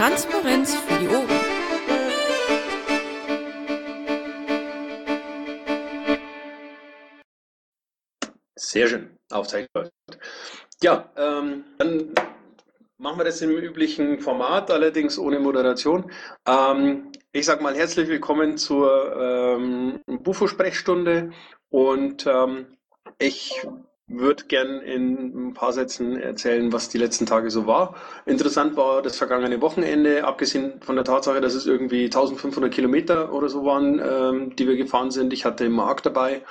Transparenz für die Ohren. Sehr schön, Aufzeichnung. Ja, ähm, dann machen wir das im üblichen Format, allerdings ohne Moderation. Ähm, ich sage mal herzlich willkommen zur ähm, Bufo-Sprechstunde und ähm, ich würde gern in ein paar Sätzen erzählen, was die letzten Tage so war. Interessant war das vergangene Wochenende, abgesehen von der Tatsache, dass es irgendwie 1500 Kilometer oder so waren, ähm, die wir gefahren sind. Ich hatte Marc dabei.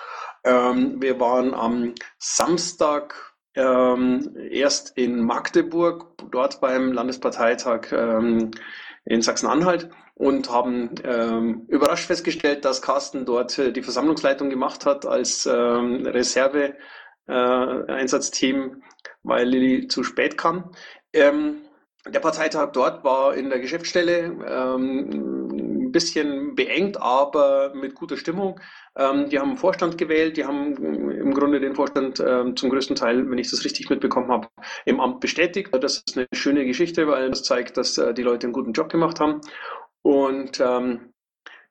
Ähm, wir waren am Samstag ähm, erst in Magdeburg, dort beim Landesparteitag ähm, in Sachsen-Anhalt und haben ähm, überrascht festgestellt, dass Carsten dort äh, die Versammlungsleitung gemacht hat als ähm, Reserve äh, Einsatzteam, weil Lilly zu spät kam. Ähm, der Parteitag dort war in der Geschäftsstelle ähm, ein bisschen beengt, aber mit guter Stimmung. Ähm, die haben einen Vorstand gewählt, die haben im Grunde den Vorstand ähm, zum größten Teil, wenn ich das richtig mitbekommen habe, im Amt bestätigt. Das ist eine schöne Geschichte, weil das zeigt, dass äh, die Leute einen guten Job gemacht haben. Und ähm,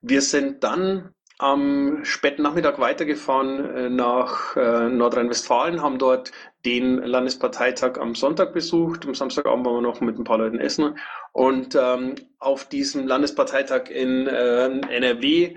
wir sind dann am späten Nachmittag weitergefahren äh, nach äh, Nordrhein-Westfalen, haben dort den Landesparteitag am Sonntag besucht. Am Samstagabend waren wir noch mit ein paar Leuten essen. Und ähm, auf diesem Landesparteitag in äh, NRW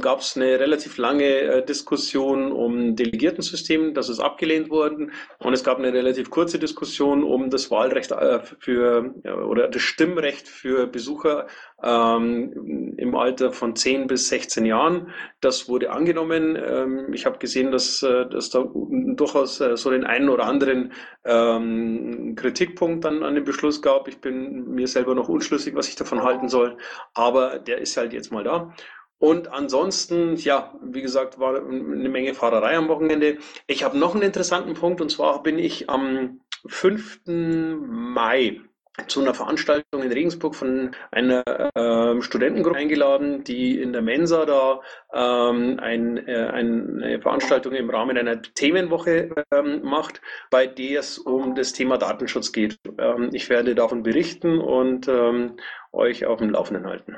gab es eine relativ lange äh, Diskussion um Delegiertensystem, das ist abgelehnt worden und es gab eine relativ kurze Diskussion um das Wahlrecht äh, für oder das Stimmrecht für Besucher ähm, im Alter von 10 bis 16 Jahren. Das wurde angenommen. Ähm, ich habe gesehen, dass, äh, dass da durchaus so den einen oder anderen ähm, Kritikpunkt dann an dem Beschluss gab. Ich bin mir selber noch unschlüssig, was ich davon halten soll, aber der ist halt jetzt mal da. Und ansonsten, ja, wie gesagt, war eine Menge Fahrerei am Wochenende. Ich habe noch einen interessanten Punkt und zwar bin ich am 5. Mai zu einer Veranstaltung in Regensburg von einer äh, Studentengruppe eingeladen, die in der Mensa da ähm, ein, äh, eine Veranstaltung im Rahmen einer Themenwoche ähm, macht, bei der es um das Thema Datenschutz geht. Ähm, ich werde davon berichten und ähm, euch auf dem Laufenden halten.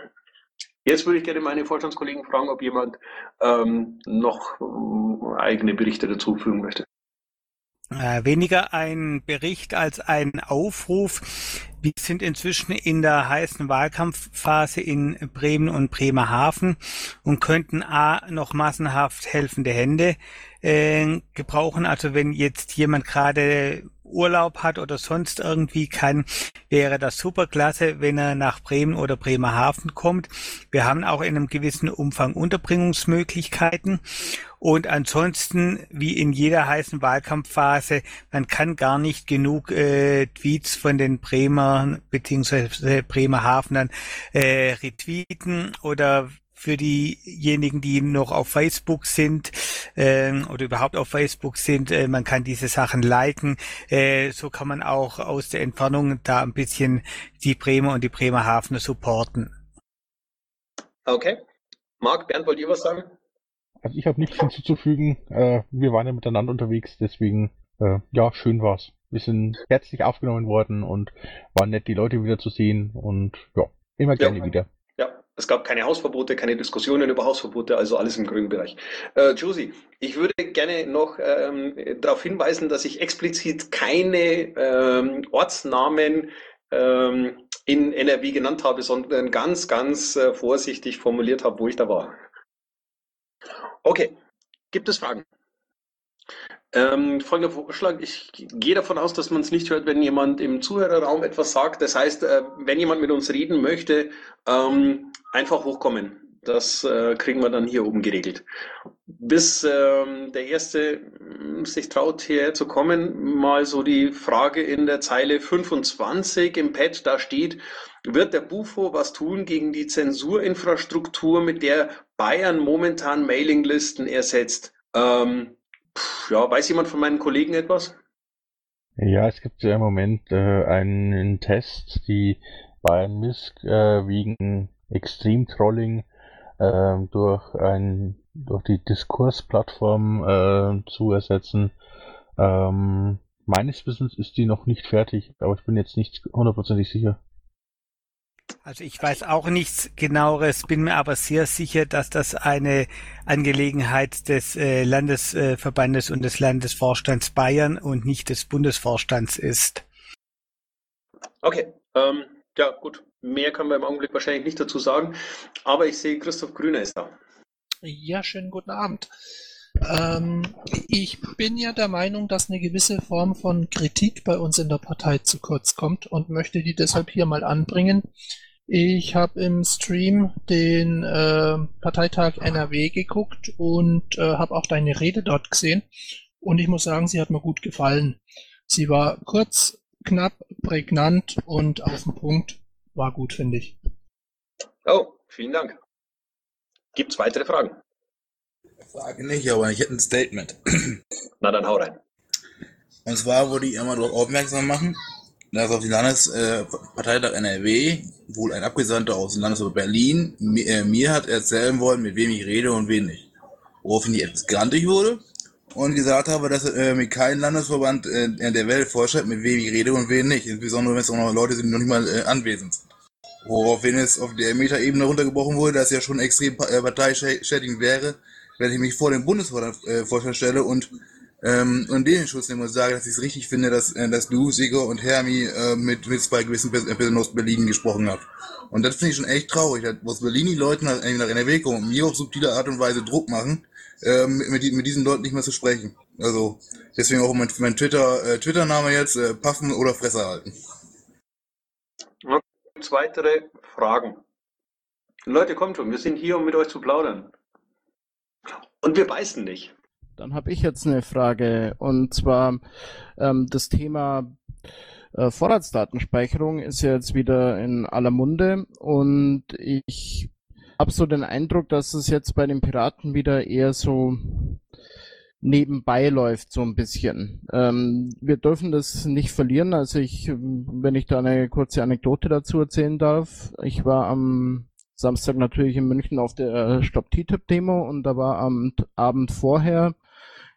Jetzt würde ich gerne meine Vorstandskollegen fragen, ob jemand ähm, noch äh, eigene Berichte dazu fügen möchte. Äh, weniger ein Bericht als ein Aufruf. Wir sind inzwischen in der heißen Wahlkampfphase in Bremen und Bremerhaven und könnten A noch massenhaft helfende Hände äh, gebrauchen. Also wenn jetzt jemand gerade Urlaub hat oder sonst irgendwie kann, wäre das super klasse, wenn er nach Bremen oder Bremerhaven kommt. Wir haben auch in einem gewissen Umfang Unterbringungsmöglichkeiten. Und ansonsten, wie in jeder heißen Wahlkampfphase, man kann gar nicht genug äh, Tweets von den Bremer bzw. Bremerhavenern äh, retweeten oder für diejenigen, die noch auf Facebook sind äh, oder überhaupt auf Facebook sind. Äh, man kann diese Sachen liken. Äh, so kann man auch aus der Entfernung da ein bisschen die Bremer und die Bremerhavener supporten. Okay. Marc, Bernd, wollt ihr was sagen? Also ich habe nichts hinzuzufügen. Äh, wir waren ja miteinander unterwegs, deswegen äh, ja, schön war's. Wir sind herzlich aufgenommen worden und waren nett, die Leute wieder zu sehen und ja, immer gerne ja. wieder. Es gab keine Hausverbote, keine Diskussionen über Hausverbote, also alles im grünen Bereich. Äh, Josie, ich würde gerne noch ähm, darauf hinweisen, dass ich explizit keine ähm, Ortsnamen ähm, in NRW genannt habe, sondern ganz, ganz äh, vorsichtig formuliert habe, wo ich da war. Okay, gibt es Fragen? Ähm, folgender Vorschlag. Ich gehe davon aus, dass man es nicht hört, wenn jemand im Zuhörerraum etwas sagt. Das heißt, äh, wenn jemand mit uns reden möchte, ähm, einfach hochkommen. Das äh, kriegen wir dann hier oben geregelt. Bis ähm, der Erste hm, sich traut, hierher zu kommen, mal so die Frage in der Zeile 25 im Pad, da steht, wird der Bufo was tun gegen die Zensurinfrastruktur, mit der Bayern momentan Mailinglisten ersetzt? Ähm, ja, weiß jemand von meinen Kollegen etwas? Ja, es gibt ja im Moment äh, einen Test, die Bayern Misk äh, wegen Extrem-Trolling äh, durch ein durch die Diskursplattform äh, zu ersetzen. Ähm, meines Wissens ist die noch nicht fertig, aber ich bin jetzt nicht hundertprozentig sicher. Also ich weiß auch nichts genaueres, bin mir aber sehr sicher, dass das eine Angelegenheit des äh, Landesverbandes und des Landesvorstands Bayern und nicht des Bundesvorstands ist. Okay, ähm, ja gut. Mehr können wir im Augenblick wahrscheinlich nicht dazu sagen, aber ich sehe, Christoph Grüner ist da. Ja, schönen guten Abend. Ähm, ich bin ja der Meinung, dass eine gewisse Form von Kritik bei uns in der Partei zu kurz kommt und möchte die deshalb hier mal anbringen. Ich habe im Stream den äh, Parteitag NRW geguckt und äh, habe auch deine Rede dort gesehen. Und ich muss sagen, sie hat mir gut gefallen. Sie war kurz, knapp, prägnant und auf den Punkt. War gut, finde ich. Oh, vielen Dank. Gibt es weitere Fragen? Frage nicht, aber ich hätte ein Statement. Na dann hau rein. Und zwar würde ich immer darauf aufmerksam machen, dass auf dem Landesparteitag äh, NRW wohl ein Abgesandter aus dem Landesverband Berlin mir, äh, mir, hat erzählen wollen, mit wem ich rede und wen nicht. Woraufhin ich etwas grantig wurde und gesagt habe, dass äh, mir kein Landesverband äh, der Welt vorschreibt, mit wem ich rede und wen nicht. Insbesondere wenn es auch noch Leute sind, die noch nicht mal äh, anwesend sind. Woraufhin es auf der Metaebene runtergebrochen wurde, dass ja schon extrem äh, parteischädigend wäre, wenn ich mich vor dem Bundesvorstand stelle und ähm, und den Schutz nehme und sage, dass ich es richtig finde, dass, äh, dass du, Sigur und Hermi äh, mit, mit zwei gewissen Personen aus Berlin gesprochen habt. Und das finde ich schon echt traurig, dass aus Berlin die Leute nach, nach NRW kommen und mir auf subtile Art und Weise Druck machen, äh, mit, mit diesen Leuten nicht mehr zu sprechen. Also deswegen auch mein, mein Twitter, äh, Twitter-Name jetzt, äh, Paffen oder Fresse halten. Weitere Fragen? Leute, kommt schon, wir sind hier, um mit euch zu plaudern. Und wir beißen nicht. Dann habe ich jetzt eine Frage und zwar ähm, das Thema äh, Vorratsdatenspeicherung ist ja jetzt wieder in aller Munde und ich habe so den Eindruck, dass es jetzt bei den Piraten wieder eher so nebenbei läuft, so ein bisschen. Ähm, wir dürfen das nicht verlieren. Also ich, wenn ich da eine kurze Anekdote dazu erzählen darf, ich war am Samstag natürlich in München auf der Stop TTIP-Demo und da war am Abend vorher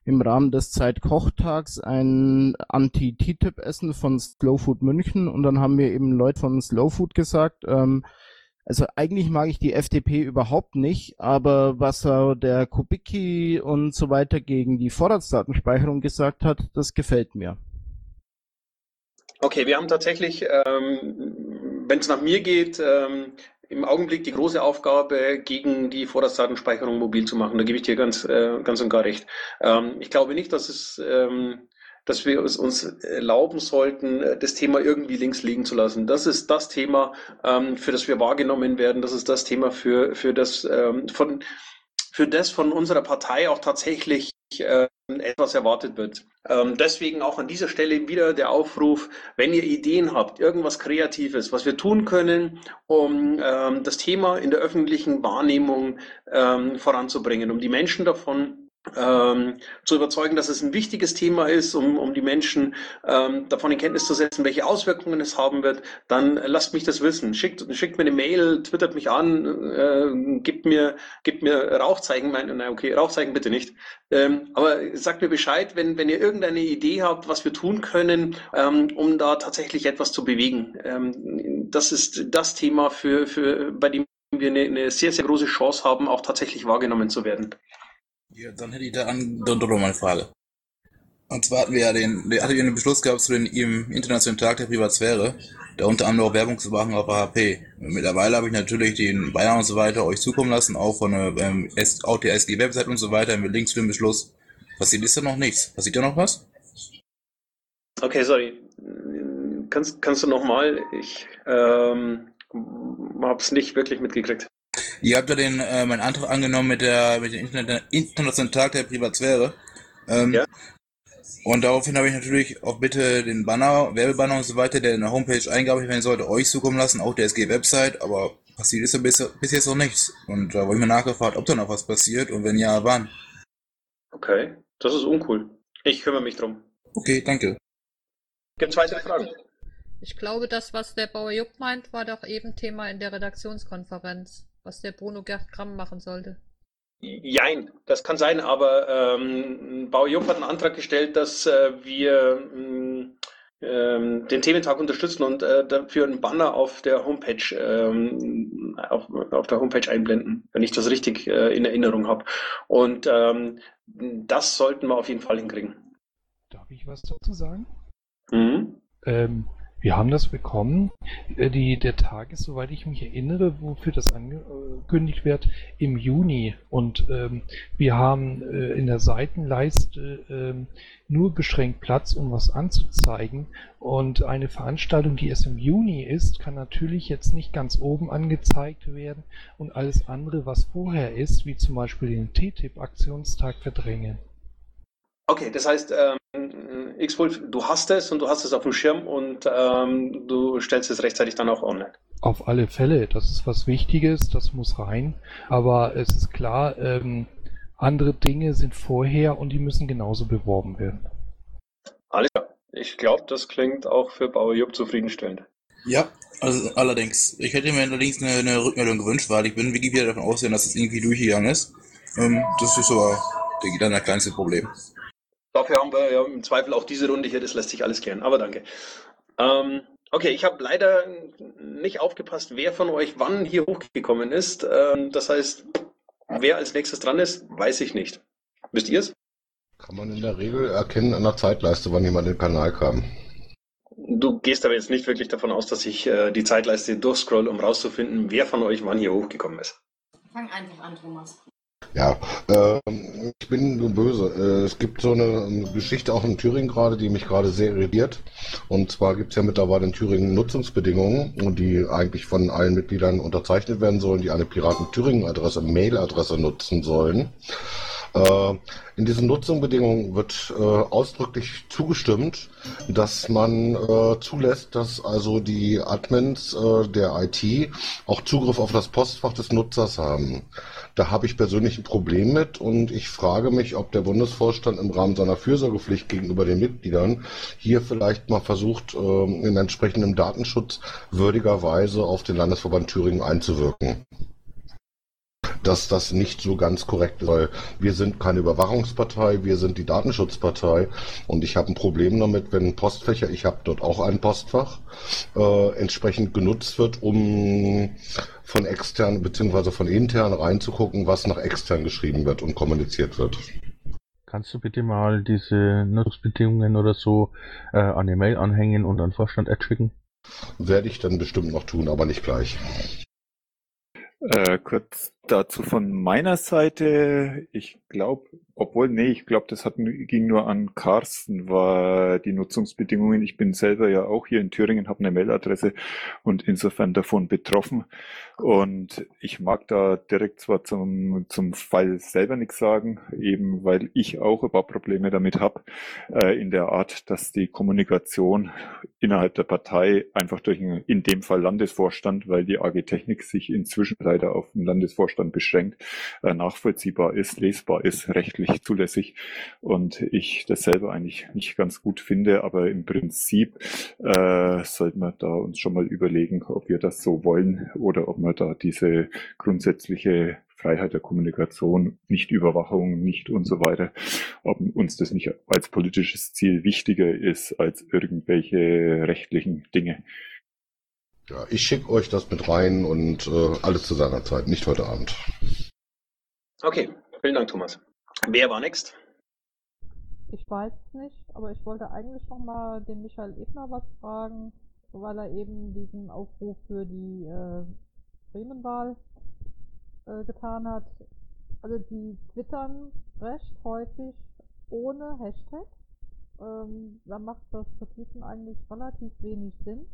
im Rahmen des Zeitkochtags ein Anti-TTIP-Essen von Slow Food München und dann haben mir eben Leute von Slow Food gesagt, ähm, also eigentlich mag ich die FDP überhaupt nicht, aber was der Kubicki und so weiter gegen die Vorratsdatenspeicherung gesagt hat, das gefällt mir. Okay, wir haben tatsächlich, ähm, wenn es nach mir geht, ähm, im Augenblick die große Aufgabe, gegen die Vorratsdatenspeicherung mobil zu machen. Da gebe ich dir ganz, äh, ganz und gar recht. Ähm, ich glaube nicht, dass es, ähm, dass wir es uns erlauben sollten, das Thema irgendwie links liegen zu lassen. Das ist das Thema, ähm, für das wir wahrgenommen werden. Das ist das Thema, für, für das ähm, von für das von unserer Partei auch tatsächlich etwas erwartet wird. Ähm, deswegen auch an dieser Stelle wieder der Aufruf, wenn ihr Ideen habt, irgendwas Kreatives, was wir tun können, um ähm, das Thema in der öffentlichen Wahrnehmung ähm, voranzubringen, um die Menschen davon ähm, zu überzeugen, dass es ein wichtiges Thema ist, um, um die Menschen ähm, davon in Kenntnis zu setzen, welche Auswirkungen es haben wird, dann lasst mich das wissen. Schickt, schickt mir eine Mail, twittert mich an, äh, gibt mir, gibt mir Rauchzeichen, mein, nein, okay, Rauchzeichen bitte nicht. Ähm, aber sagt mir Bescheid, wenn, wenn ihr irgendeine Idee habt, was wir tun können, ähm, um da tatsächlich etwas zu bewegen. Ähm, das ist das Thema, für, für, bei dem wir eine, eine sehr, sehr große Chance haben, auch tatsächlich wahrgenommen zu werden. Ja, dann hätte ich da an doch noch mal eine Frage. Und zwar hatten wir ja den, der hatte einen Beschluss gehabt zu den im Internationalen Tag der Privatsphäre, da unter anderem auch Werbung zu machen auf AHP. Mittlerweile habe ich natürlich den Bayern und so weiter euch zukommen lassen, auch von der ähm, der SG-Website und so weiter mit Links zu dem Beschluss. Passiert ist da noch nichts. Passiert da noch was? Okay, sorry. Kannst, kannst du nochmal? Ich ähm, habe es nicht wirklich mitgekriegt. Ihr habt ja den, äh, meinen Antrag angenommen mit der, mit dem Internet, Internationalen Tag der Privatsphäre. Ähm, ja. Und daraufhin habe ich natürlich auch bitte den Banner, Werbebanner und so weiter, der in der Homepage eingabe werden sollte, euch zukommen lassen, auch der SG-Website, aber passiert ist ja bis, bis jetzt noch nichts. Und da wurde ich mir nachgefragt, ob da noch was passiert und wenn ja, wann. Okay, das ist uncool. Ich kümmere mich drum. Okay, danke. Gibt es weitere Fragen? Ich glaube, das, was der Bauer Jupp meint, war doch eben Thema in der Redaktionskonferenz was der Bruno Gerd Gramm machen sollte. Jein, das kann sein, aber ähm, Bauer Jupp hat einen Antrag gestellt, dass äh, wir mh, ähm, den Thementag unterstützen und äh, dafür einen Banner auf der Homepage ähm, auf, auf der Homepage einblenden, wenn ich das richtig äh, in Erinnerung habe. Und ähm, das sollten wir auf jeden Fall hinkriegen. Darf ich was dazu sagen? Mhm. Ähm, wir haben das bekommen. Äh, Die, der Tag ist, soweit ich mich erinnere, wofür das angekündigt wird, im Juni. Und ähm, wir haben äh, in der Seitenleiste ähm, nur beschränkt Platz, um was anzuzeigen. Und eine Veranstaltung, die erst im Juni ist, kann natürlich jetzt nicht ganz oben angezeigt werden und alles andere, was vorher ist, wie zum Beispiel den TTIP-Aktionstag, verdrängen. Okay, das heißt, ähm, X-Wolf, du hast es und du hast es auf dem Schirm und ähm, du stellst es rechtzeitig dann auch online. Auf alle Fälle, das ist was Wichtiges, das muss rein. Aber es ist klar, ähm, andere Dinge sind vorher und die müssen genauso beworben werden. Alles klar. Ich glaube, das klingt auch für Bauer Jupp zufriedenstellend. Ja, also allerdings. Ich hätte mir allerdings eine, eine Rückmeldung gewünscht, weil ich bin Wikipedia davon ausgehen, dass es irgendwie durchgegangen ist. Ähm, das ist aber, denke ich, dann das kleinste Problem. Dafür haben wir ja im Zweifel auch diese Runde hier, das lässt sich alles klären, aber danke. Ähm, okay, ich habe leider nicht aufgepasst, wer von euch wann hier hochgekommen ist. Ähm, das heißt, wer als nächstes dran ist, weiß ich nicht. Wisst ihr es? Kann man in der Regel erkennen an der Zeitleiste, wann jemand in den Kanal kam. Du gehst aber jetzt nicht wirklich davon aus, dass ich äh, die Zeitleiste durchscroll, um rauszufinden, wer von euch wann hier hochgekommen ist. Fang einfach an, Thomas. Ja, ähm, ich bin nur böse. Äh, es gibt so eine Geschichte auch in Thüringen gerade, die mich gerade sehr irritiert. Und zwar gibt es ja mittlerweile in Thüringen Nutzungsbedingungen, die eigentlich von allen Mitgliedern unterzeichnet werden sollen, die eine Piraten-Thüringen-Adresse, Mail-Adresse nutzen sollen. Äh, in diesen Nutzungsbedingungen wird äh, ausdrücklich zugestimmt, dass man äh, zulässt, dass also die Admins der IT auch Zugriff auf das Postfach des Nutzers haben. Da habe ich persönlich ein Problem mit und ich frage mich, ob der Bundesvorstand im Rahmen seiner Fürsorgepflicht gegenüber den Mitgliedern hier vielleicht mal versucht, ähm, in entsprechendem Datenschutz würdigerweise auf den Landesverband Thüringen einzuwirken dass das nicht so ganz korrekt ist, weil wir sind keine Überwachungspartei, wir sind die Datenschutzpartei und ich habe ein Problem damit, wenn Postfächer, ich habe dort auch ein Postfach, äh, entsprechend genutzt wird, um von extern bzw. von intern reinzugucken, was nach extern geschrieben wird und kommuniziert wird. Kannst du bitte mal diese Nutzungsbedingungen oder so äh, an die Mail anhängen und an Vorstand schicken? Werde ich dann bestimmt noch tun, aber nicht gleich. Äh, kurz dazu von meiner Seite. Ich glaube, obwohl, nee, ich glaube, das hat, ging nur an Carsten, war die Nutzungsbedingungen. Ich bin selber ja auch hier in Thüringen, habe eine Mailadresse und insofern davon betroffen. Und ich mag da direkt zwar zum, zum Fall selber nichts sagen, eben weil ich auch ein paar Probleme damit habe, äh, in der Art, dass die Kommunikation innerhalb der Partei einfach durch einen, in dem Fall Landesvorstand, weil die AG Technik sich inzwischen leider auf den Landesvorstand beschränkt, äh, nachvollziehbar ist, lesbar ist, rechtlich zulässig und ich das selber eigentlich nicht ganz gut finde, aber im Prinzip äh, sollten wir da uns schon mal überlegen, ob wir das so wollen oder ob wir da diese grundsätzliche Freiheit der Kommunikation, Nichtüberwachung, nicht und so weiter, ob uns das nicht als politisches Ziel wichtiger ist als irgendwelche rechtlichen Dinge. Ja, ich schicke euch das mit rein und äh, alles zu seiner Zeit, nicht heute Abend. Okay, vielen Dank, Thomas. Wer war next? Ich weiß es nicht, aber ich wollte eigentlich noch mal den Michael Ebner was fragen, weil er eben diesen Aufruf für die äh, Bremenwahl äh, getan hat. Also die twittern recht häufig ohne Hashtag. Ähm, da macht das Vertiefen eigentlich relativ wenig Sinn.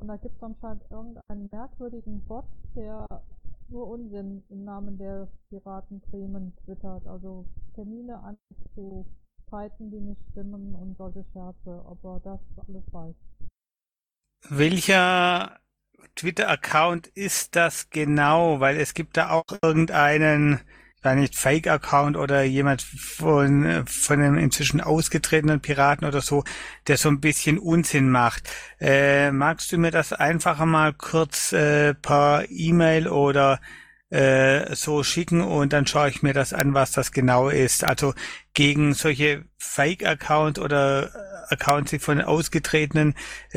Und da gibt es anscheinend irgendeinen merkwürdigen Bot, der nur Unsinn im Namen der Piraten Bremen twittert. Also Termine an zu Zeiten, die nicht stimmen und solche Scherze, ob er das alles weiß. Welcher Twitter-Account ist das genau? Weil es gibt da auch irgendeinen, war nicht Fake-Account oder jemand von, von einem inzwischen ausgetretenen Piraten oder so, der so ein bisschen Unsinn macht. Äh, magst du mir das einfach mal kurz äh, per E-Mail oder äh, so schicken und dann schaue ich mir das an, was das genau ist. Also gegen solche Fake-Accounts oder Accounts, die von Ausgetretenen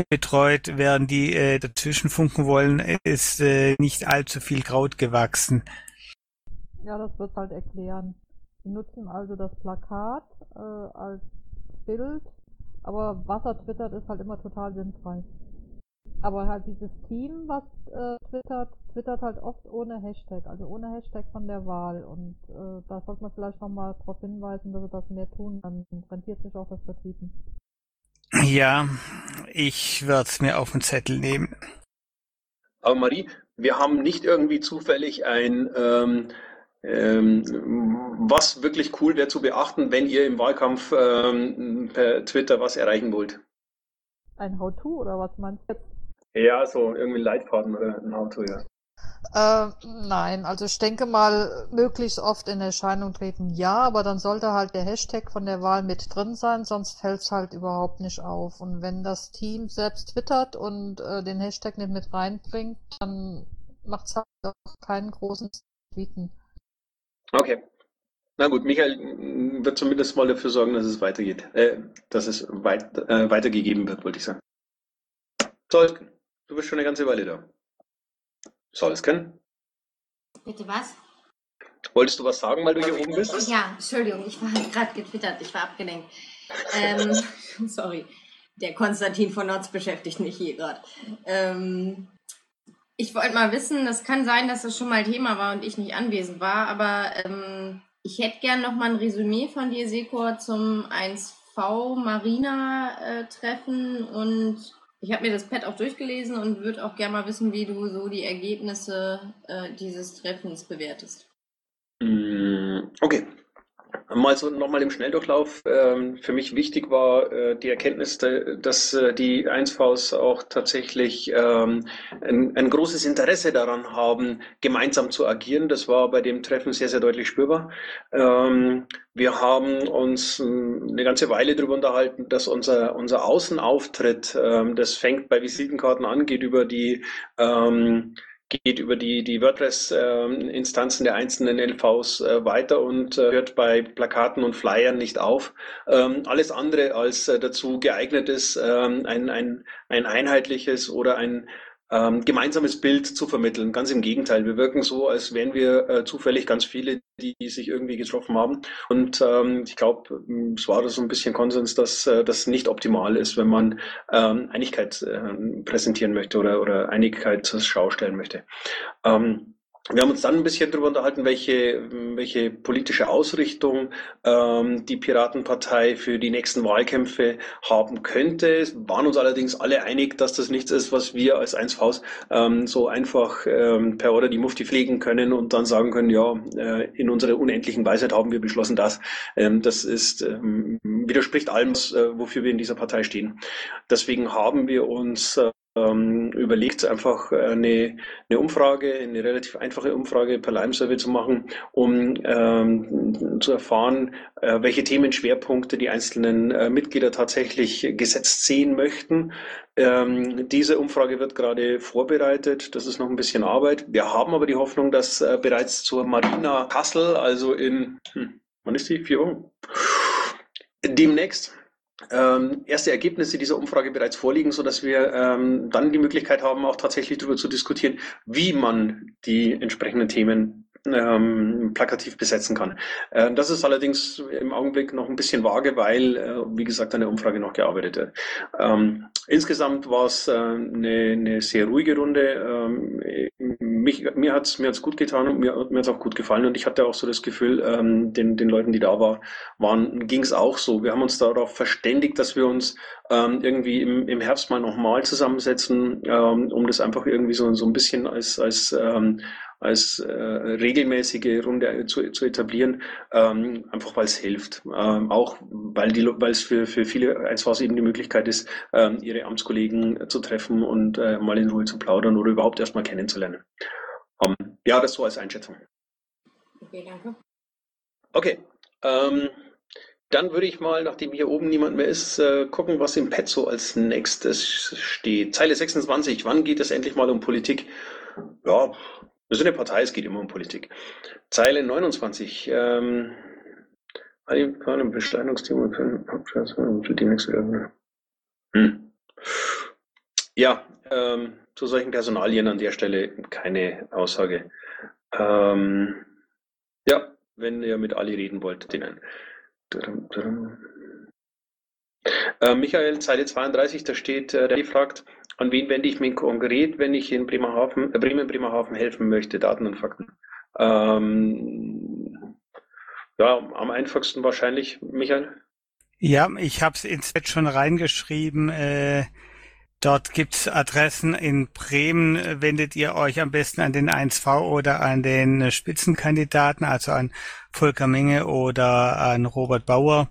betreut werden, die äh, dazwischen funken wollen, ist äh, nicht allzu viel Kraut gewachsen. Ja, das wird halt erklären. Sie nutzen also das Plakat äh, als Bild, aber was er twittert, ist halt immer total sinnfrei. Aber halt dieses Team, was äh, twittert, twittert halt oft ohne Hashtag, also ohne Hashtag von der Wahl. Und äh, da sollte man vielleicht nochmal darauf hinweisen, dass wir das mehr tun, dann rentiert sich auch das Vertweeten. Ja, ich werde es mir auf den Zettel nehmen. Aber Marie, wir haben nicht irgendwie zufällig ein, ähm, was wirklich cool wäre zu beachten, wenn ihr im Wahlkampf ähm, per Twitter was erreichen wollt. Ein How-To oder was meinst du jetzt? Ja, so irgendwie ein Leitfaden oder ein Auto, ja. Äh, nein, also ich denke mal, möglichst oft in Erscheinung treten, ja, aber dann sollte halt der Hashtag von der Wahl mit drin sein, sonst fällt es halt überhaupt nicht auf. Und wenn das Team selbst twittert und äh, den Hashtag nicht mit reinbringt, dann macht es halt auch keinen großen Tweeten. Okay. Na gut, Michael mm, wird zumindest mal dafür sorgen, dass es weitergeht. Äh, dass es weit, äh, weitergegeben wird, wollte ich sagen. Solken, du bist schon eine ganze Weile da. Solsken, Bitte was? wolltest du was sagen, weil du hier oben bist? Ja, Entschuldigung, ich war gerade getwittert, ich war abgelenkt. Ähm, sorry, der Konstantin von Notz beschäftigt mich hier gerade. Ähm, ich wollte mal wissen, das kann sein, dass das schon mal Thema war und ich nicht anwesend war, aber ähm, ich hätte gern noch mal ein Resümee von dir, Sekor, zum 1V Marina-Treffen und ich habe mir das Pad auch durchgelesen und würde auch gerne mal wissen, wie du so die Ergebnisse äh, dieses Treffens bewertest. Mm, Okay. Mal so nochmal im Schnelldurchlauf. Ähm, für mich wichtig war äh, die Erkenntnis, dass äh, die 1Vs auch tatsächlich ähm, ein, ein großes Interesse daran haben, gemeinsam zu agieren. Das war bei dem Treffen sehr, sehr deutlich spürbar. Ähm, wir haben uns eine ganze Weile darüber unterhalten, dass unser, unser Außenauftritt, das fängt bei Visitenkarten an, geht über die geht über die, die WordPress-Instanzen der einzelnen LVs äh, weiter und äh, hört bei Plakaten und Flyern nicht auf. Ähm, alles andere als äh, dazu geeignet ist, ähm, ein, ein, ein einheitliches oder ein ähm, gemeinsames Bild zu vermitteln. Ganz im Gegenteil, wir wirken so, als wären wir äh, zufällig ganz viele, die, die sich irgendwie getroffen haben. Und ähm, ich glaube, es war so ein bisschen Konsens, dass äh, das nicht optimal ist, wenn man ähm, Einigkeit äh, präsentieren möchte oder, oder Einigkeit zur Schau stellen möchte. Ähm, wir haben uns dann ein bisschen darüber unterhalten, welche, welche politische Ausrichtung ähm, die Piratenpartei für die nächsten Wahlkämpfe haben könnte. Waren uns allerdings alle einig, dass das nichts ist, was wir als 1Vs ähm, so einfach ähm, per Order die Mufti pflegen können und dann sagen können, ja, äh, in unserer unendlichen Weisheit haben wir beschlossen, dass ähm, das ist ähm, widerspricht allem, was, äh, wofür wir in dieser Partei stehen. Deswegen haben wir uns äh, überlegt, einfach eine, eine Umfrage, eine relativ einfache Umfrage per Lime-Survey zu machen, um ähm, zu erfahren, äh, welche Themenschwerpunkte die einzelnen äh, Mitglieder tatsächlich gesetzt sehen möchten. Ähm, diese Umfrage wird gerade vorbereitet. Das ist noch ein bisschen Arbeit. Wir haben aber die Hoffnung, dass äh, bereits zur Marina Kassel, also in, hm, wann ist die? Vier Wochen? Demnächst ähm, erste Ergebnisse dieser Umfrage bereits vorliegen, so dass wir ähm, dann die Möglichkeit haben, auch tatsächlich darüber zu diskutieren, wie man die entsprechenden Themen ähm, plakativ besetzen kann. Äh, das ist allerdings im Augenblick noch ein bisschen vage, weil, äh, wie gesagt, an der Umfrage noch gearbeitet wird. Ähm, insgesamt war es äh, eine, eine sehr ruhige Runde. Ähm, mich, mir hat's mir hat's gut getan und mir, mir hat's auch gut gefallen und ich hatte auch so das Gefühl, ähm, den, den Leuten, die da war, waren, ging es auch so. Wir haben uns darauf verständigt, dass wir uns ähm, irgendwie im, im Herbst mal nochmal zusammensetzen, ähm, um das einfach irgendwie so, so ein bisschen als, als als äh, regelmäßige Runde zu, zu etablieren, ähm, einfach weil es hilft. Ähm, auch weil die weil es für, für viele Eins eben die Möglichkeit ist, ähm, ihre Amtskollegen zu treffen und äh, mal in Ruhe zu plaudern oder überhaupt erstmal kennenzulernen. Ähm, ja, das so als Einschätzung. Okay, danke. Okay. Ähm, dann würde ich mal, nachdem hier oben niemand mehr ist, äh, gucken, was im Pad so als nächstes steht. Zeile 26. Wann geht es endlich mal um Politik? Ja, Wir sind eine Partei, es geht immer um Politik. Zeile 29. Ähm, alle Besteinungsthemen die nächste hm. Ja, ähm, zu solchen Personalien an der Stelle keine Aussage. Ähm, ja, wenn ihr mit Ali reden wollt, denen. Äh, Michael, Zeile 32, da steht, äh, der fragt, an wen wende ich mich konkret, wenn ich in Bremerhaven, äh, Bremen, Bremerhaven helfen möchte? Daten und Fakten. Ähm, ja, am einfachsten wahrscheinlich, Michael. Ja, ich habe es ins Chat schon reingeschrieben. Äh, dort gibt's Adressen in Bremen. Wendet ihr euch am besten an den 1V oder an den Spitzenkandidaten, also an Volker Menge oder an Robert Bauer.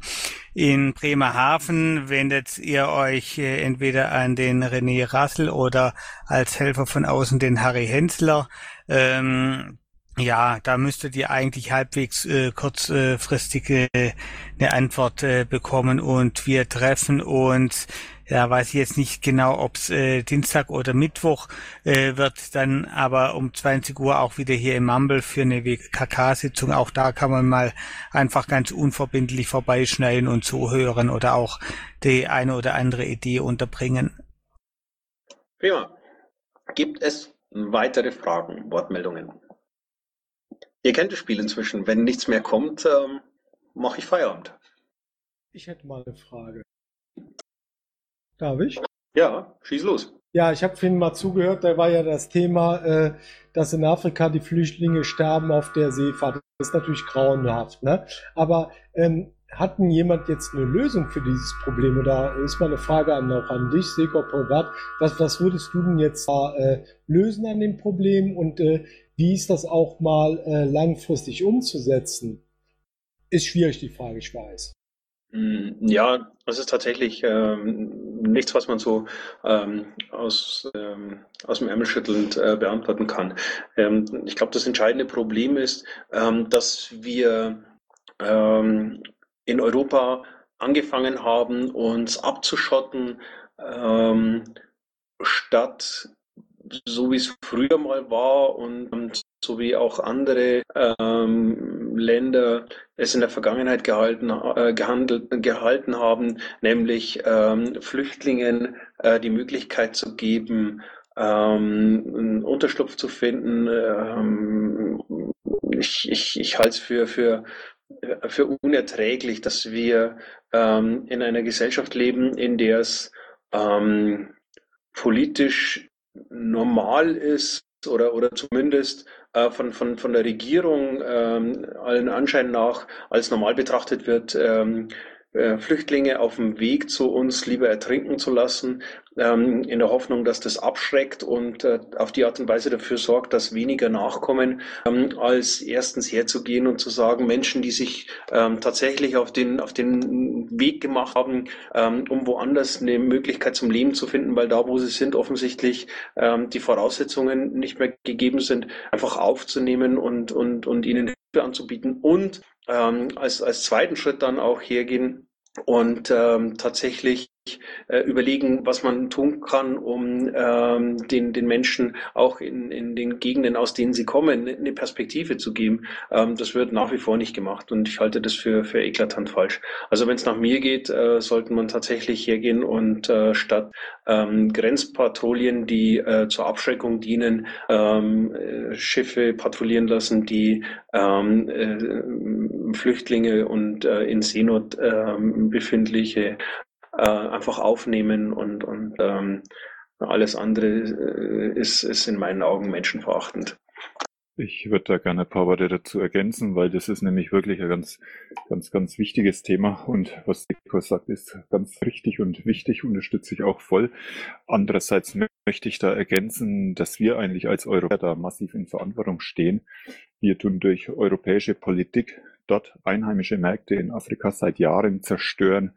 In Bremerhaven wendet ihr euch äh, entweder an den René Rassel oder als Helfer von außen den Harry Hensler. Ähm, ja, da müsstet ihr eigentlich halbwegs äh, kurzfristig äh, eine Antwort äh, bekommen und wir treffen uns ja, weiß ich jetzt nicht genau, ob es äh, Dienstag oder Mittwoch äh, wird, dann aber um 20 Uhr auch wieder hier im Mumble für eine WKK-Sitzung. Auch da kann man mal einfach ganz unverbindlich vorbeischneiden und zuhören oder auch die eine oder andere Idee unterbringen. Prima. Gibt es weitere Fragen, Wortmeldungen? Ihr kennt das Spiel inzwischen. Wenn nichts mehr kommt, ähm, mache ich Feierabend. Ich hätte mal eine Frage. Darf ich? Ja, schieß los. Ja, ich habe vorhin mal zugehört, da war ja das Thema, äh, dass in Afrika die Flüchtlinge sterben auf der Seefahrt. Das ist natürlich grauenhaft, ne? Aber ähm, hat denn jemand jetzt eine Lösung für dieses Problem? Oder ist mal eine Frage an, auch an dich, Seko Privat. Was, was würdest du denn jetzt äh, lösen an dem Problem und äh, wie ist das auch mal äh, langfristig umzusetzen? Ist schwierig, die Frage, ich weiß. Mm, ja, das ist tatsächlich ähm, nichts, was man so ähm, aus, ähm, aus dem Ärmel schüttelnd äh, beantworten kann. Ähm, ich glaube, das entscheidende Problem ist, ähm, dass wir ähm, in Europa angefangen haben, uns abzuschotten, statt so wie es früher mal war und so wie auch andere ähm, Länder es in der Vergangenheit gehalten, äh, gehandelt, gehalten haben, nämlich ähm, Flüchtlingen äh, die Möglichkeit zu geben, ähm, einen Unterschlupf zu finden. Ähm, ich ich, ich halte es für, für, für unerträglich, dass wir ähm, in einer Gesellschaft leben, in der es ähm, politisch normal ist oder, oder zumindest äh, von, von, von der Regierung ähm, allen Anschein nach als normal betrachtet wird, ähm, äh, Flüchtlinge auf dem Weg zu uns lieber ertrinken zu lassen, ähm, in der Hoffnung, dass das abschreckt und äh, auf die Art und Weise dafür sorgt, dass weniger nachkommen, ähm, als erstens herzugehen und zu sagen, Menschen, die sich ähm, tatsächlich auf den, auf den Weg gemacht haben, um woanders eine Möglichkeit zum Leben zu finden, weil da, wo sie sind, offensichtlich die Voraussetzungen nicht mehr gegeben sind, einfach aufzunehmen und, und, und ihnen Hilfe anzubieten und ähm, als, als zweiten Schritt dann auch hergehen und ähm, tatsächlich überlegen, was man tun kann, um ähm, den, den Menschen auch in, in den Gegenden, aus denen sie kommen, eine Perspektive zu geben. Ähm, das wird nach wie vor nicht gemacht und ich halte das für, für eklatant falsch. Also wenn es nach mir geht, äh, sollte man tatsächlich hergehen und äh, statt ähm, Grenzpatrouillen, die äh, zur Abschreckung dienen, ähm, äh, Schiffe patrouillieren lassen, die ähm, äh, Flüchtlinge und äh, in Seenot äh, befindliche äh, einfach aufnehmen und, und ähm, alles andere äh, ist, ist in meinen Augen menschenverachtend. Ich würde da gerne ein paar Worte dazu ergänzen, weil das ist nämlich wirklich ein ganz, ganz, ganz wichtiges Thema und was Nico sagt, ist ganz richtig und wichtig, unterstütze ich auch voll. Andererseits möchte ich da ergänzen, dass wir eigentlich als Europäer da massiv in Verantwortung stehen. Wir tun durch europäische Politik dort einheimische Märkte in Afrika seit Jahren zerstören,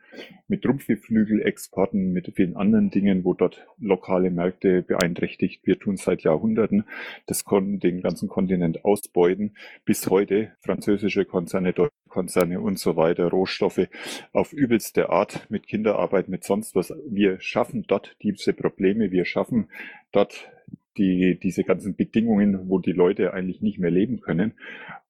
mit Rumpfgeflügelexporten, mit vielen anderen Dingen, wo dort lokale Märkte beeinträchtigt. Wir tun seit Jahrhunderten das konnten den ganzen Kontinent ausbeuten. Bis heute französische Konzerne, deutsche Konzerne und so weiter, Rohstoffe auf übelste Art mit Kinderarbeit, mit sonst was. Wir schaffen dort diese Probleme. Wir schaffen dort die, diese ganzen Bedingungen, wo die Leute eigentlich nicht mehr leben können.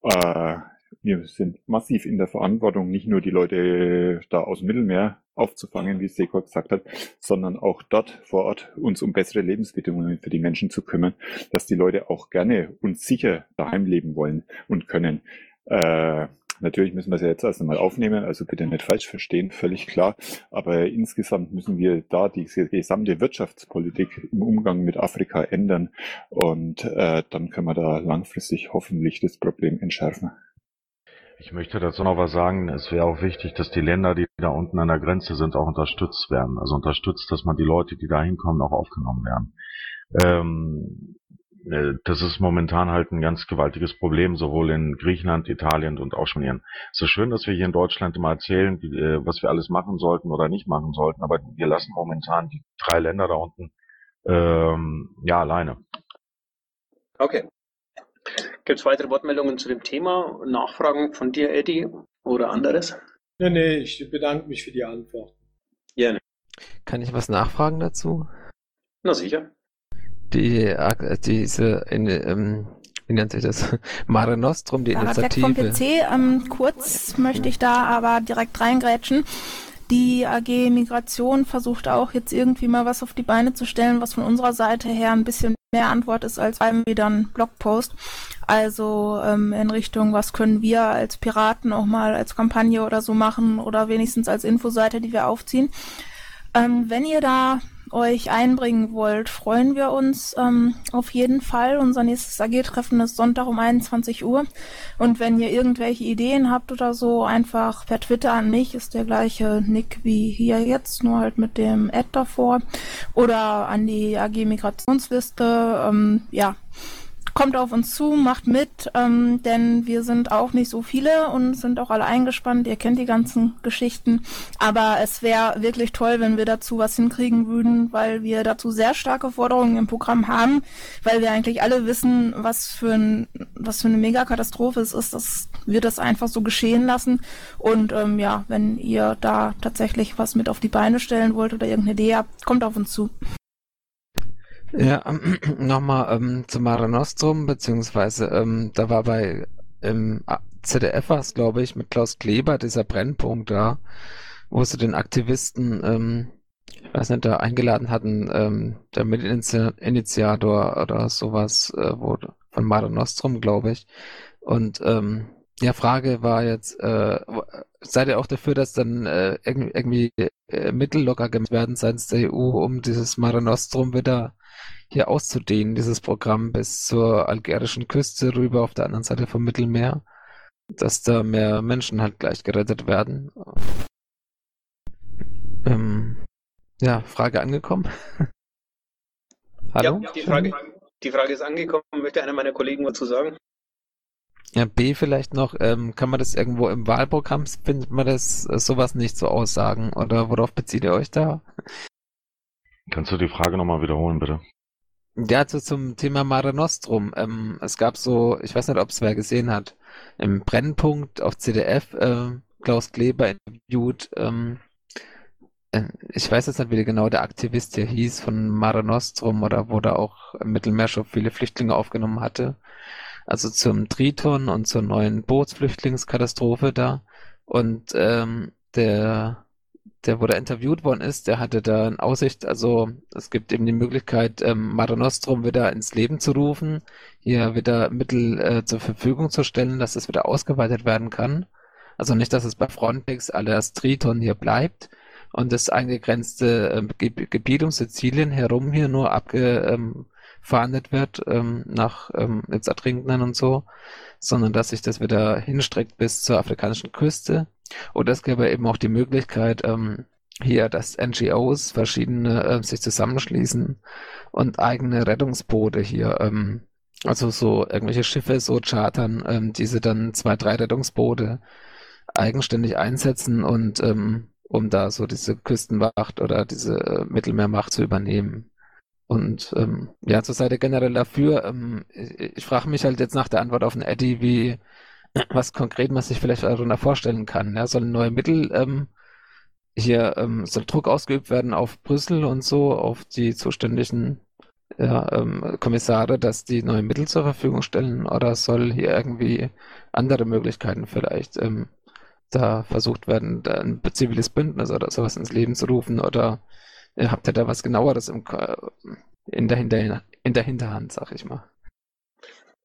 Äh, wir sind massiv in der Verantwortung, nicht nur die Leute da aus dem Mittelmeer aufzufangen, wie Seko gesagt hat, sondern auch dort vor Ort uns um bessere Lebensbedingungen für die Menschen zu kümmern, dass die Leute auch gerne und sicher daheim leben wollen und können. Äh, Natürlich müssen wir es ja jetzt erst einmal aufnehmen, also bitte nicht falsch verstehen, völlig klar. Aber insgesamt müssen wir da die gesamte Wirtschaftspolitik im Umgang mit Afrika ändern und äh, dann können wir da langfristig hoffentlich das Problem entschärfen. Ich möchte dazu noch was sagen. Es wäre auch wichtig, dass die Länder, die da unten an der Grenze sind, auch unterstützt werden. Also unterstützt, dass man die Leute, die da hinkommen, auch aufgenommen werden. Ähm, äh, das ist momentan halt ein ganz gewaltiges Problem, sowohl in Griechenland, Italien und auch Spanien. Es ist schön, dass wir hier in Deutschland immer erzählen, äh, was wir alles machen sollten oder nicht machen sollten, aber wir lassen momentan die drei Länder da unten ähm, ja alleine. Okay. Gibt es weitere Wortmeldungen zu dem Thema? Nachfragen von dir, Eddie, oder anderes? Nee, nee, ich bedanke mich für die Antwort. Gerne. Kann ich was nachfragen dazu? Na sicher die, diese, in, ähm, wie nennt sich das? Mare Nostrum, die Fahrrad Initiative. Vom PC. Ähm, kurz möchte ich da aber direkt reingrätschen. Die AG Migration versucht auch jetzt irgendwie mal was auf die Beine zu stellen, was von unserer Seite her ein bisschen mehr Antwort ist als einem wieder ein Blogpost. Also ähm, in Richtung, was können wir als Piraten auch mal als Kampagne oder so machen oder wenigstens als Infoseite, die wir aufziehen. Ähm, wenn ihr da euch einbringen wollt, freuen wir uns ähm, auf jeden Fall. Unser nächstes AG-Treffen ist Sonntag um 21 Uhr. Und wenn ihr irgendwelche Ideen habt oder so, einfach per Twitter an mich, ist der gleiche Nick wie hier jetzt, nur halt mit dem Ad davor. Oder an die AG-Migrationsliste. Ähm, ja, kommt auf uns zu, macht mit, ähm, denn wir sind auch nicht so viele und sind auch alle eingespannt. Ihr kennt die ganzen Geschichten. Aber es wäre wirklich toll, wenn wir dazu was hinkriegen würden, weil wir dazu sehr starke Forderungen im Programm haben, weil wir eigentlich alle wissen, was für, ein, was für eine Megakatastrophe es ist, dass wir das einfach so geschehen lassen. Und ähm, ja, wenn ihr da tatsächlich was mit auf die Beine stellen wollt oder irgendeine Idee habt, kommt auf uns zu. Ja, nochmal ähm, zu Mare Nostrum, beziehungsweise ähm, da war bei im ZDF was, glaube ich, mit Klaus Kleber, dieser Brennpunkt da, wo sie den Aktivisten, ähm, ich weiß nicht, da eingeladen hatten, ähm, der Mitinitiator oder sowas, äh, wo, von Mare Nostrum, glaube ich. Und ähm, ja, Frage war jetzt, äh, seid ihr auch dafür, dass dann äh, irgendwie äh, Mittel locker gemacht werden seitens der EU, um dieses Mare Nostrum wieder hier auszudehnen, dieses Programm bis zur algerischen Küste rüber auf der anderen Seite vom Mittelmeer, dass da mehr Menschen halt gleich gerettet werden. Ähm, ja, Frage angekommen. Hallo? Ja, die Frage, die Frage ist angekommen. Möchte einer meiner Kollegen was zu sagen? Ja, B vielleicht noch, ähm, kann man das irgendwo im Wahlprogramm, findet man das äh, sowas nicht so aussagen? Oder worauf bezieht ihr euch da? Kannst du die Frage nochmal wiederholen, bitte? Ja, also zum Thema Mare Nostrum. Ähm, es gab so, ich weiß nicht, ob es wer gesehen hat, im Brennpunkt auf CDF, äh, Klaus Kleber interviewt, ähm, äh, ich weiß jetzt nicht, wie genau der Aktivist hier hieß, von Mare Nostrum oder wo da auch im Mittelmeer schon viele Flüchtlinge aufgenommen hatte. Also zum Triton und zur neuen Bootsflüchtlingskatastrophe da. Und ähm, der der, wo der interviewt worden ist, der hatte da in Aussicht, also es gibt eben die Möglichkeit, ähm, Mare Nostrum wieder ins Leben zu rufen, hier wieder Mittel äh, zur Verfügung zu stellen, dass es wieder ausgeweitet werden kann. Also nicht, dass es bei Frontex alias Triton hier bleibt und das eingegrenzte ähm, Gebiet um Sizilien herum hier nur abgefahndet wird ähm, nach ähm, jetzt Ertrinkenden und so, sondern dass sich das wieder hinstreckt bis zur afrikanischen Küste und es gäbe eben auch die Möglichkeit, ähm, hier, dass NGOs verschiedene äh, sich zusammenschließen und eigene Rettungsboote hier, ähm, also so irgendwelche Schiffe so chartern, ähm, diese dann zwei, drei Rettungsboote eigenständig einsetzen und ähm, um da so diese Küstenwacht oder diese äh, Mittelmeermacht zu übernehmen. Und ähm, ja, zur Seite generell dafür. Ähm, ich, ich frage mich halt jetzt nach der Antwort auf den Eddie, wie was konkret man sich vielleicht darunter vorstellen kann. Ja, sollen neue Mittel ähm, hier ähm, soll Druck ausgeübt werden auf Brüssel und so, auf die zuständigen ja, ähm, Kommissare, dass die neue Mittel zur Verfügung stellen oder soll hier irgendwie andere Möglichkeiten vielleicht ähm, da versucht werden, ein ziviles Bündnis oder sowas ins Leben zu rufen oder habt ihr da was genaueres im, in, der Hinter in der Hinterhand, sag ich mal?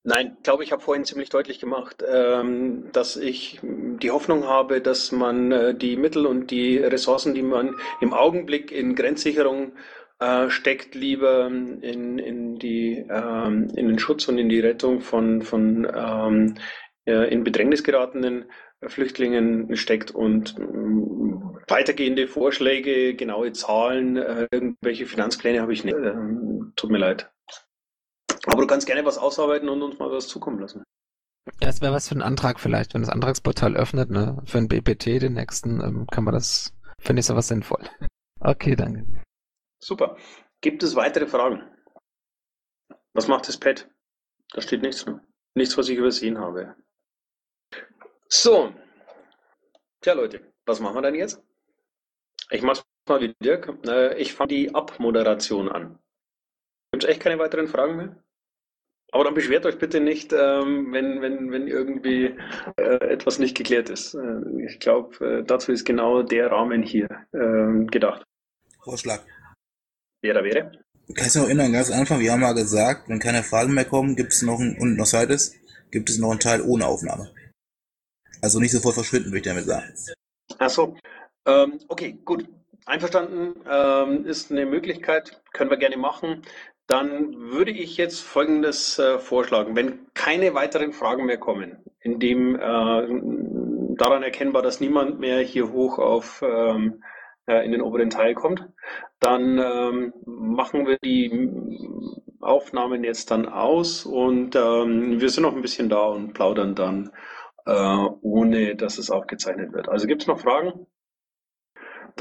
Nein, glaube, ich habe vorhin ziemlich deutlich gemacht, ähm, dass ich die Hoffnung habe, dass man äh, die Mittel und die Ressourcen, die man im Augenblick in Grenzsicherung äh, steckt, lieber in, in, die, ähm, in den Schutz und in die Rettung von, von ähm, in Bedrängnis geratenen Flüchtlingen steckt und weitergehende Vorschläge, genaue Zahlen, äh, irgendwelche Finanzpläne habe ich nicht. tut mir leid. Aber du kannst gerne was ausarbeiten und uns mal was zukommen lassen. Ja, es wäre was für einen Antrag vielleicht, wenn das Antragsportal öffnet, ne? Für ein BPT, den nächsten, ähm, kann man das, finde ich sowas sinnvoll. Okay, danke. Super. Gibt es weitere Fragen? Was macht das Pad? Da steht nichts mehr. Nichts, was ich übersehen habe. So. Tja, Leute, was machen wir denn jetzt? Ich mach's mal wie Dirk. Äh, ich fange die Abmoderation an. Gibt es echt keine weiteren Fragen mehr? Aber dann beschwert euch bitte nicht, ähm, wenn, wenn, wenn irgendwie äh, etwas nicht geklärt ist. Äh, ich glaube, dazu ist genau der Rahmen hier ähm, gedacht. Vorschlag. Wer da wäre? Kannst du noch erinnern, ganz einfach, wir haben mal gesagt, wenn keine Fragen mehr kommen, gibt es noch ein, und noch Zeit ist, gibt es noch einen Teil ohne Aufnahme. Also nicht sofort verschwinden, würde ich damit sagen. Ach so. Ähm, okay, gut. Einverstanden ähm, ist eine Möglichkeit, können wir gerne machen. Dann würde ich jetzt Folgendes äh, vorschlagen. Wenn keine weiteren Fragen mehr kommen, in dem äh, daran erkennbar, dass niemand mehr hier hoch auf ähm, äh, in den oberen Teil kommt, dann ähm, machen wir die Aufnahmen jetzt dann aus und ähm, wir sind noch ein bisschen da und plaudern dann, äh, ohne dass es aufgezeichnet wird. Also gibt es noch Fragen?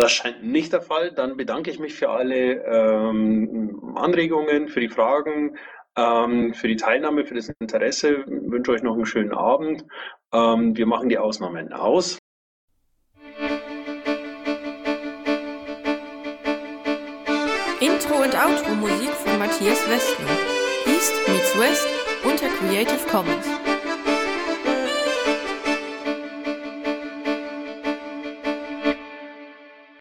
Das scheint nicht der Fall. Dann bedanke ich mich für alle ähm, Anregungen, für die Fragen, ähm, für die Teilnahme, für das Interesse. Ich wünsche euch noch einen schönen Abend. Ähm, wir machen die Ausnahmen aus. Intro und Outro Musik von Matthias Westner. East meets West unter Creative Commons.